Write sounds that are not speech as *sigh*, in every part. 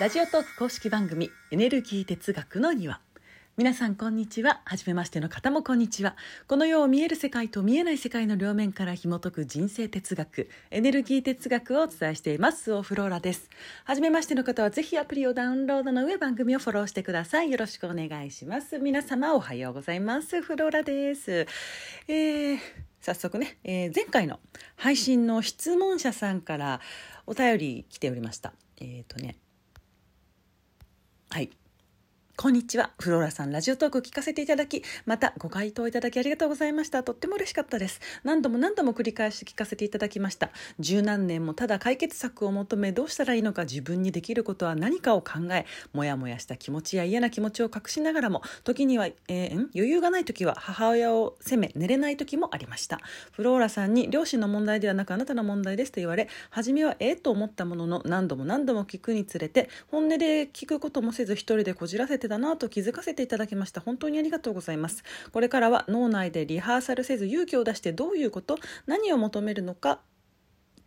ラジオトーク公式番組エネルギー哲学の庭。皆さんこんにちは。初めましての方もこんにちは。この世を見える世界と見えない世界の両面から紐解く人生哲学エネルギー哲学をお伝えしています。オフローラです。初めましての方はぜひアプリをダウンロードの上番組をフォローしてください。よろしくお願いします。皆様おはようございます。フローラです。えー早速ね、えー前回の配信の質問者さんからお便り来ておりました。えっ、ー、とねはい。こんにちは。フローラさん、ラジオトーク聞かせていただき、またご回答いただきありがとうございました。とっても嬉しかったです。何度も何度も繰り返し聞かせていただきました。十何年もただ解決策を求め、どうしたらいいのか自分にできることは何かを考え、もやもやした気持ちや嫌な気持ちを隠しながらも、時には、えー余裕がない時は母親を責め、寝れない時もありました。フローラさんに両親の問題ではなくあなたの問題ですと言われ、初めはええと思ったものの何度も何度も聞くにつれて、本音で聞くこともせず一人でこじらせてだなと気づかせていただきました。本当にありがとうございます。これからは脳内でリハーサルせず勇気を出してどういうこと、何を求めるのか、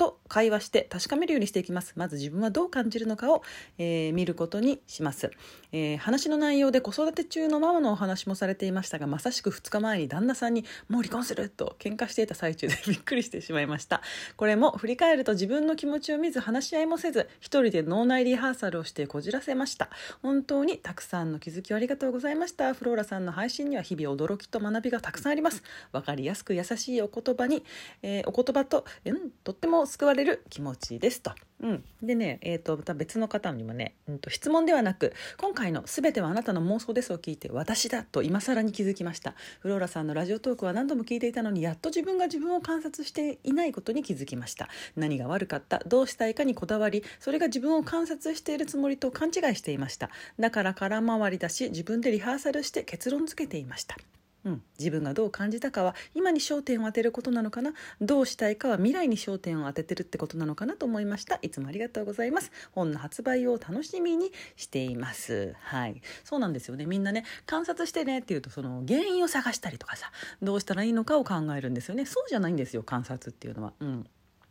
と会話して確かめるようにしていきます。まず自分はどう感じるのかを、えー見ることにします、えー話の内容で子育て中のママのお話もされていましたがまさしく2日前に旦那さんに「もう離婚する!」と喧嘩していた最中で *laughs* びっくりしてしまいました。これも振り返ると自分の気持ちを見ず話し合いもせず一人で脳内リハーサルをしてこじらせました。本当にたくさんの気づきをありがとうございました。フローラさんの配信には日々驚きと学びがたくさんあります。わかりやすく優しいお言葉に、えーお言葉と、うん、とっても救われる気持ちですと。うん、でね、えー、とまた別の方にもね、うん、と質問ではなく今回の「すべてはあなたの妄想です」を聞いて私だと今更に気づきました。フローラさんのラジオトークは何度も聞いていたのにやっと自分が自分を観察していないことに気づきました。何が悪かったどうしたいかにこだわりそれが自分を観察しているつもりと勘違いしていました。だから空回りだし自分でリハーサルして結論付けていました。うん、自分がどう感じたかは今に焦点を当てることなのかな？どうしたいかは未来に焦点を当ててるってことなのかなと思いました。いつもありがとうございます。本の発売を楽しみにしています。はい。そうなんですよね。みんなね観察してねっていうとその原因を探したりとかさどうしたらいいのかを考えるんですよね。そうじゃないんですよ観察っていうのは。うん。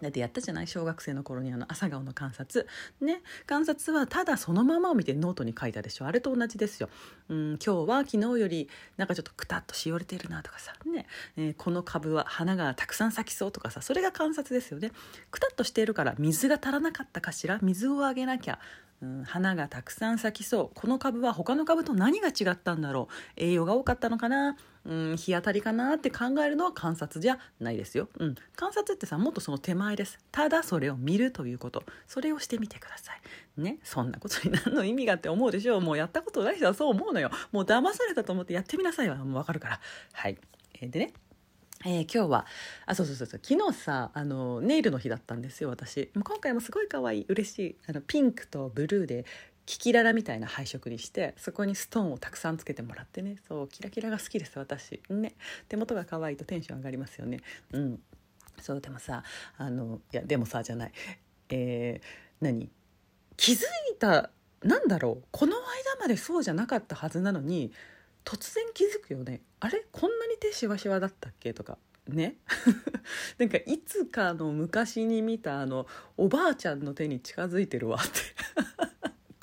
だってやったじゃない？小学生の頃にあの朝顔の観察。ね？観察はただそのままを見てノートに書いたでしょ。あれと同じですよ、うん、今日は昨日よりなんかちょっとくたっとしおれてるなとかさ。ね、えーこの株は花がたくさん咲きそうとかさ。それが観察ですよね。くたっとしているから水が足らなかったかしら？水をあげなきゃ。うん、花がたくさん咲きそう。この株は他の株と何が違ったんだろう？栄養が多かったのかな、うん、日当たりかなって考えるのは観察じゃないですよ、うん、観察ってさもっとその手前です。ただそれを見るということ。それをしてみてください。ね？そんなことに何の意味がって思うでしょう。もうやったことない人はそう思うのよ。もう騙されたと思ってやってみなさいわもうわかるから。はい、えでね。えー今日はあそうそうそうそう昨日さあのネイルの日だったんですよ私。今回もすごい可愛い嬉しいあのピンクとブルーでキキララみたいな配色にしてそこにストーンをたくさんつけてもらってね。そうキラキラが好きです私。ね。手元が可愛いとテンション上がりますよね。うん。そうでもさあのいやでもさじゃない。えー何？気づいたなんだろう。この間までそうじゃなかったはずなのに突然気づくよね。あれ？こんなに手しわしわだったっけ？とか。ね？*laughs* なんかいつかの昔に見たあのおばあちゃんの手に近づいてるわって。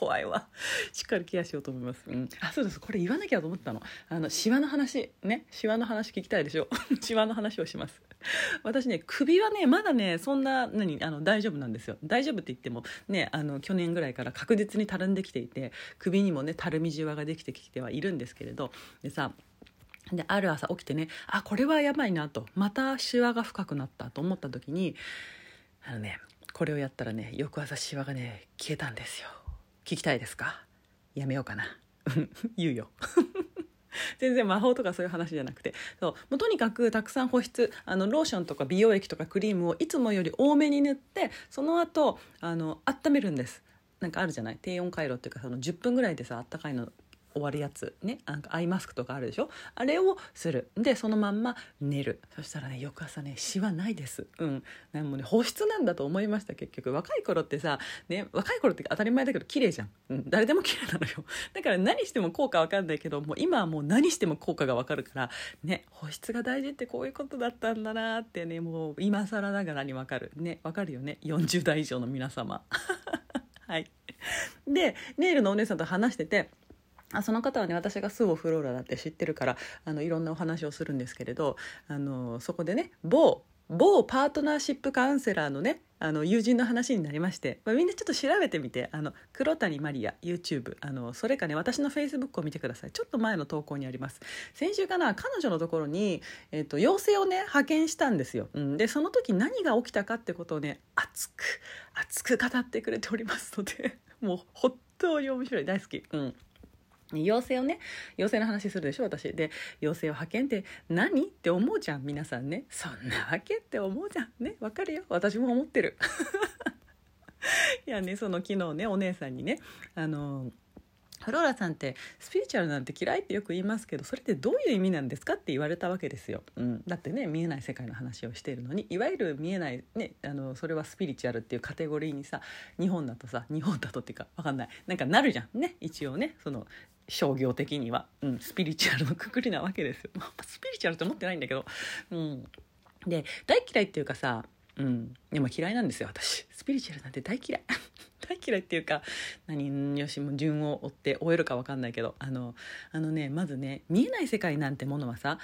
怖いわ。しっかりケアしようと思います、うん、あそうです。これ言わなきゃと思ったの。あのシワの話。ね。シワの話聞きたいでしょ？*laughs* シワの話をします。私ね首はねまだねそんな何あの大丈夫なんですよ。大丈夫って言ってもねあの去年ぐらいから確実にたるんできていて首にもねたるみじわができてきてはいるんですけれど。でさである朝起きてねあこれはやばいなと。またシワが深くなったと思った時にあのねこれをやったらね翌朝シワがね消えたんですよ聞きたいですか？やめようかな。*laughs* 言うよ。*laughs* 全然魔法とかそういう話じゃなくて。そう。もうとにかくたくさん保湿あのローションとか美容液とかクリームをいつもより多めに塗ってその後あの温めるんです。なんかあるじゃない？低温回路っていうかその10分ぐらいでさあったかいの終わるやつ。ねなんかアイマスクとかあるでしょ？あれをする。でそのまんま寝る。そしたらね翌朝ねシワないです。うん。なんもね保湿なんだと思いました結局。若い頃ってさね若い頃って当たり前だけど綺麗じゃん、うん、誰でも綺麗なのよ。*laughs* だから何しても効果わかんないけどもう今はもう何しても効果がわかるからね保湿が大事ってこういうことだったんだなってねもう今更ながらにわかる。ねわかるよね。40代以上の皆様。*laughs* はい。でネイルのお姉さんと話しててあその方はね私がスーオフローラだって知ってるからあのいろんなお話をするんですけれどあのそこでね某某パートナーシップカウンセラーのねあの友人の話になりまして、まあ、みんなちょっと調べてみてあの黒谷マリア YouTube あのそれかね私の Facebook を見てください。ちょっと前の投稿にあります。先週かな彼女のところに、えーと、妖精をね派遣したんですよ、うん、でその時何が起きたかってことをね熱く熱く語ってくれておりますのでもう本当に面白い。大好き。うん。妖精をね妖精の話するでしょ私。で妖精を派遣って何って思うじゃん皆さんね。そんなわけって思うじゃん。ねわかるよ。私も思ってる。*laughs* いやねその昨日ねお姉さんにねあのフローラさんってスピリチュアルなんて嫌いってよく言いますけどそれってどういう意味なんですかって言われたわけですよ、うん、だってね見えない世界の話をしているのにいわゆる見えないねあのそれはスピリチュアルっていうカテゴリーにさ日本だとさ日本だとっていうか分かんない。なんかなるじゃん。ね一応ねその商業的には、うん、スピリチュアルのくくりなわけですよ。スピリチュアルって思ってないんだけど、うん、で大嫌いっていうかさ、うん、でも嫌いなんですよ私。スピリチュアルなんて大嫌い。*laughs* 大嫌いっていうか何よしも順を追って終えるか分かんないけど。あのあのねまずね見えない世界なんてものはさ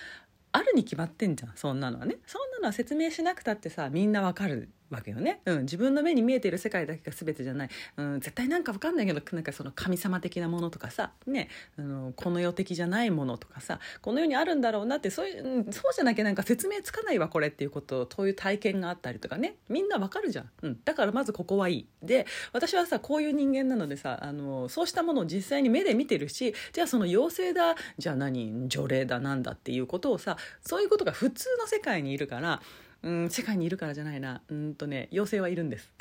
あるに決まってんじゃん。そんなのはね。そんなのは説明しなくたってさみんなわかるわけよね、うん、自分の目に見えている世界だけが全てじゃない、うん、絶対なんか分かんないけどなんかその神様的なものとかさ、ね、あのこの世的じゃないものとかさ。この世にあるんだろうなってそういう、うん、そうじゃなきゃなんか説明つかないわこれっていうことそういう体験があったりとかね。みんな分かるじゃん、うん、だからまずここはいい。で私はさこういう人間なのでさあのそうしたものを実際に目で見てるしじゃあその妖精だじゃあ何除霊だなんだっていうことをさそういうことが普通の世界にいるからうん世界にいるからじゃないな。うんとね妖精はいるんです。*laughs*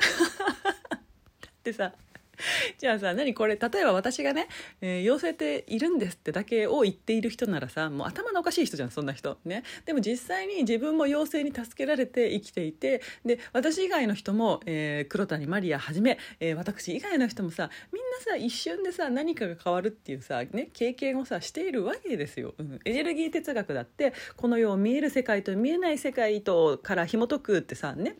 だってさ *laughs* じゃあさ何これ例えば私がね、えー、妖精っているんですってだけを言っている人ならさもう頭のおかしい人じゃんそんな人。ね。でも実際に自分も妖精に助けられて生きていてで私以外の人も、えー、黒谷マリアはじめ、えー、私以外の人もさみんなさ一瞬でさ何かが変わるっていうさ、ね、経験をさしているわけですよ、うん、エネルギー哲学だってこの世を見える世界と見えない世界とから紐解くってさね。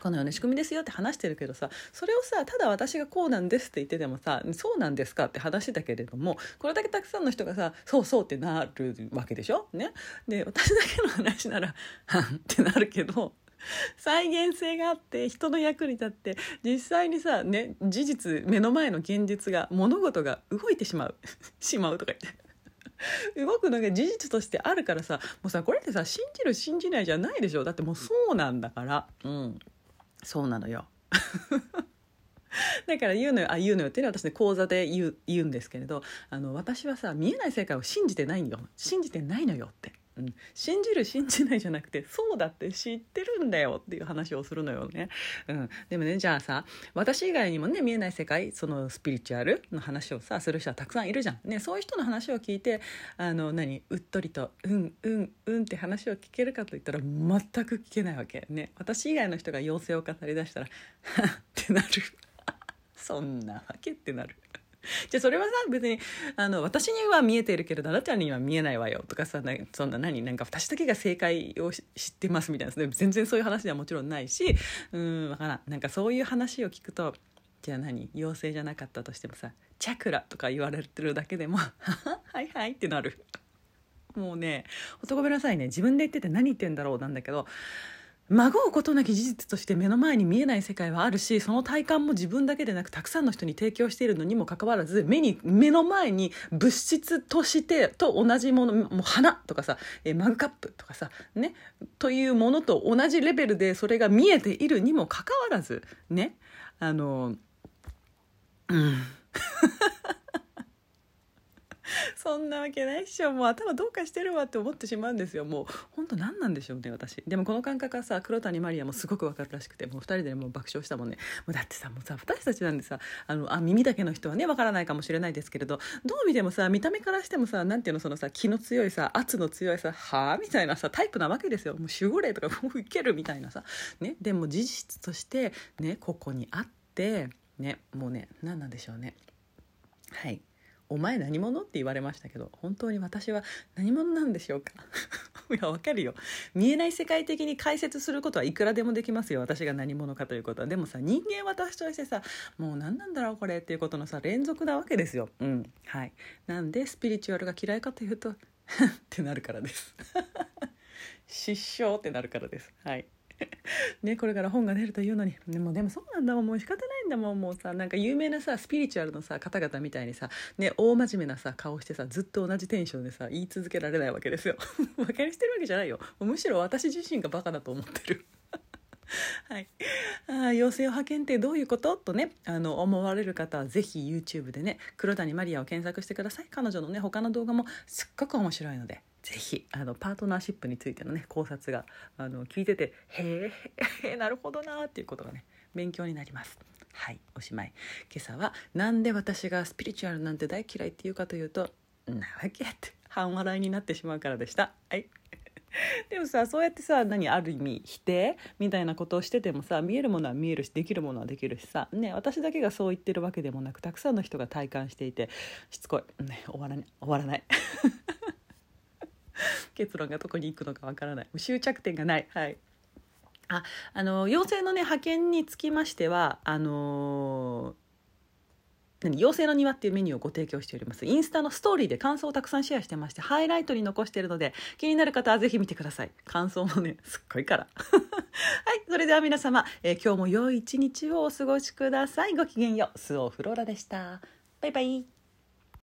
このような仕組みですよって話してるけどさそれをさただ私がこうなんですって言っててもさそうなんですかって話だけれどもこれだけたくさんの人がさそうそうってなるわけでしょ？ね？で私だけの話ならはんってなるけど再現性があって人の役に立って実際にさね事実目の前の現実が物事が動いてしまう。*laughs* しまうとか言って。動くのが事実としてあるからさもうさこれってさ信じる信じないじゃないでしょ？だってもうそうなんだから。うん。そうなのよ。*laughs* だから言うのよ。あ言うのよ。っていうのは私ね講座で言う言うんですけれどあの私はさ見えない世界を信じてないよ。信じてないのよって。うん、信じる信じないじゃなくてそうだって知ってるんだよっていう話をするのよね、うん、でもねじゃあさ私以外にもね見えない世界そのスピリチュアルの話をさする人はたくさんいるじゃん、ね、そういう人の話を聞いてあの何うっとりと「うんうんうん」って話を聞けるかといったら全く聞けないわけ。ね。私以外の人が妖精を語りだしたら「はっ」ってなる。*laughs* そんなわけってなる。*laughs* じゃあそれはさ別にあの私には見えているけれどあなたには見えないわよとかさそんな何なんか私だけが正解を知ってますみたいな全然そういう話ではもちろんないしうんわからん。なんかそういう話を聞くとじゃあ何妖精じゃなかったとしてもさチャクラとか言われてるだけでも *laughs* はいはいってなる。もうねほんとごめんなさいね。自分で言ってて何言ってんだろうなんだけどまごうことなき事実として目の前に見えない世界はあるしその体感も自分だけでなくたくさんの人に提供しているのにもかかわらず目に目の前に物質としてと同じものもう花とかさマグカップとかさねというものと同じレベルでそれが見えているにもかかわらずねあのうん。*laughs* そんなわけないっしょ。もう頭どうかしてるわって思ってしまうんですよ。もう本当何なんでしょうね私。でもこの感覚はさ黒谷マリアもすごく分かるらしくて。もう2人でもう爆笑したもんね。もうだってさもうさ私たちなんでさあのあ耳だけの人はね分からないかもしれないですけれどどう見てもさ見た目からしてもさ何ていうのそのさ気の強いさ圧の強いさはあみたいなさタイプなわけですよ。もう守護霊とかもういけるみたいなさ。ねでも事実としてねここにあってねもうね何なんでしょうね。はい。お前何者？って言われましたけど本当に私は何者なんでしょうか？*laughs* いやわかるよ。見えない世界的に解説することはいくらでもできますよ。私が何者かということは。でもさ人間私としてさもう何なんだろうこれっていうことのさ連続なわけですよ。うん。はい。なんでスピリチュアルが嫌いかというと *laughs* ってなるからです。*laughs* 失笑ってなるからです。はい。ね、これから本が出るというのに。でもでもそうなんだもんもう仕方ないんだもんもうさ。なんか有名なさスピリチュアルのさ方々みたいにさ、ね、大真面目なさ顔してさずっと同じテンションでさ言い続けられないわけですよ。*laughs* バカにしてるわけじゃないよ。むしろ私自身がバカだと思ってる。*laughs* はい、あ妖精を派遣ってどういうこと？とねあの思われる方はぜひ YouTube でね黒谷マリアを検索してください。彼女のね他の動画もすっごく面白いのでぜひあのパートナーシップについてのね考察があの聞いててへえなるほどなっていうことがね勉強になります。はいおしまい。今朝はなんで私がスピリチュアルなんて大嫌いっていうかというとなわけって半笑いになってしまうからでした。はい。*laughs* でもさそうやってさ何ある意味否定？みたいなことをしててもさ見えるものは見えるしできるものはできるしさ、ね、私だけがそう言ってるわけでもなくたくさんの人が体感していてしつこい、ね、終わらない終わらない。*laughs* 結論がどこに行くのかわからない。終着点がない。はい。ああの妖精のね派遣につきましてはあの何妖精の庭っていうメニューをご提供しております。インスタのストーリーで感想をたくさんシェアしてましてハイライトに残しているので気になる方はぜひ見てください。感想もねすっごいから。*laughs* はいそれでは皆様、えー、今日も良い一日をお過ごしください。ごきげんよう。スオフローラでした。バイバイ。